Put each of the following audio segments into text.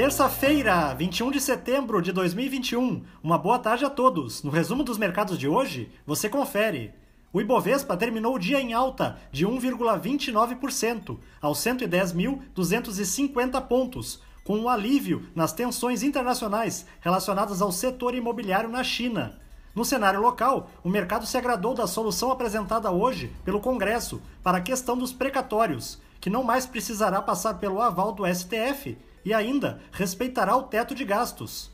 Terça-feira, 21 de setembro de 2021. Uma boa tarde a todos. No resumo dos mercados de hoje, você confere. O Ibovespa terminou o dia em alta de 1,29%, aos 110.250 pontos, com um alívio nas tensões internacionais relacionadas ao setor imobiliário na China. No cenário local, o mercado se agradou da solução apresentada hoje pelo Congresso para a questão dos precatórios, que não mais precisará passar pelo aval do STF e ainda respeitará o teto de gastos.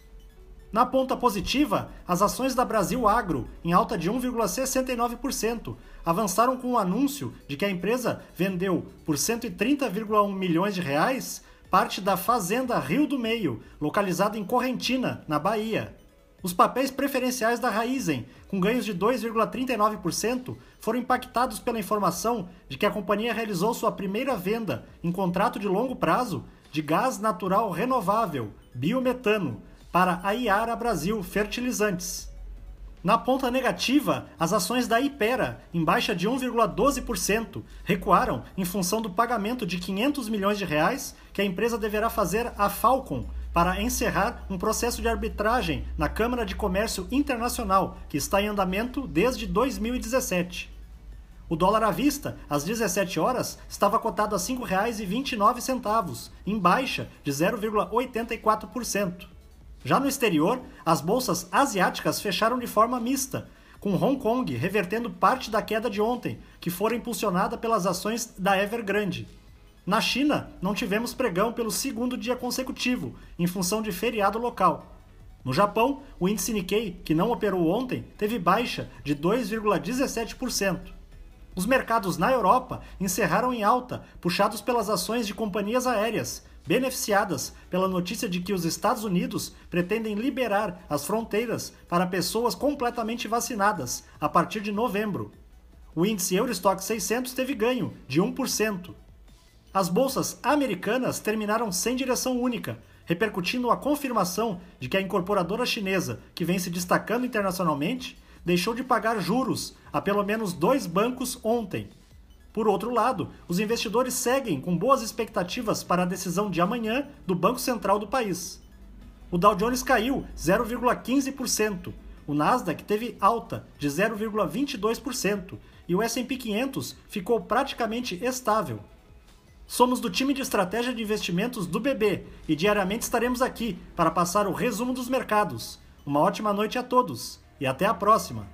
Na ponta positiva, as ações da Brasil Agro, em alta de 1,69%, avançaram com o anúncio de que a empresa vendeu por 130,1 milhões de reais parte da fazenda Rio do Meio, localizada em Correntina, na Bahia. Os papéis preferenciais da Raizen, com ganhos de 2,39%, foram impactados pela informação de que a companhia realizou sua primeira venda em contrato de longo prazo de gás natural renovável, biometano, para a Iara Brasil Fertilizantes. Na ponta negativa, as ações da Ipera, em baixa de 1,12%, recuaram em função do pagamento de 500 milhões de reais que a empresa deverá fazer à Falcon para encerrar um processo de arbitragem na Câmara de Comércio Internacional, que está em andamento desde 2017. O dólar à vista, às 17 horas, estava cotado a R$ 5,29, em baixa de 0,84%. Já no exterior, as bolsas asiáticas fecharam de forma mista, com Hong Kong revertendo parte da queda de ontem, que fora impulsionada pelas ações da Evergrande. Na China, não tivemos pregão pelo segundo dia consecutivo, em função de feriado local. No Japão, o índice Nikkei, que não operou ontem, teve baixa de 2,17%. Os mercados na Europa encerraram em alta, puxados pelas ações de companhias aéreas, beneficiadas pela notícia de que os Estados Unidos pretendem liberar as fronteiras para pessoas completamente vacinadas a partir de novembro. O índice Eurostock 600 teve ganho de 1%. As bolsas americanas terminaram sem direção única, repercutindo a confirmação de que a incorporadora chinesa, que vem se destacando internacionalmente, deixou de pagar juros a pelo menos dois bancos ontem. Por outro lado, os investidores seguem com boas expectativas para a decisão de amanhã do Banco Central do país. O Dow Jones caiu 0,15%, o Nasdaq teve alta de 0,22% e o S&P 500 ficou praticamente estável. Somos do time de estratégia de investimentos do BB e diariamente estaremos aqui para passar o resumo dos mercados. Uma ótima noite a todos! E até a próxima!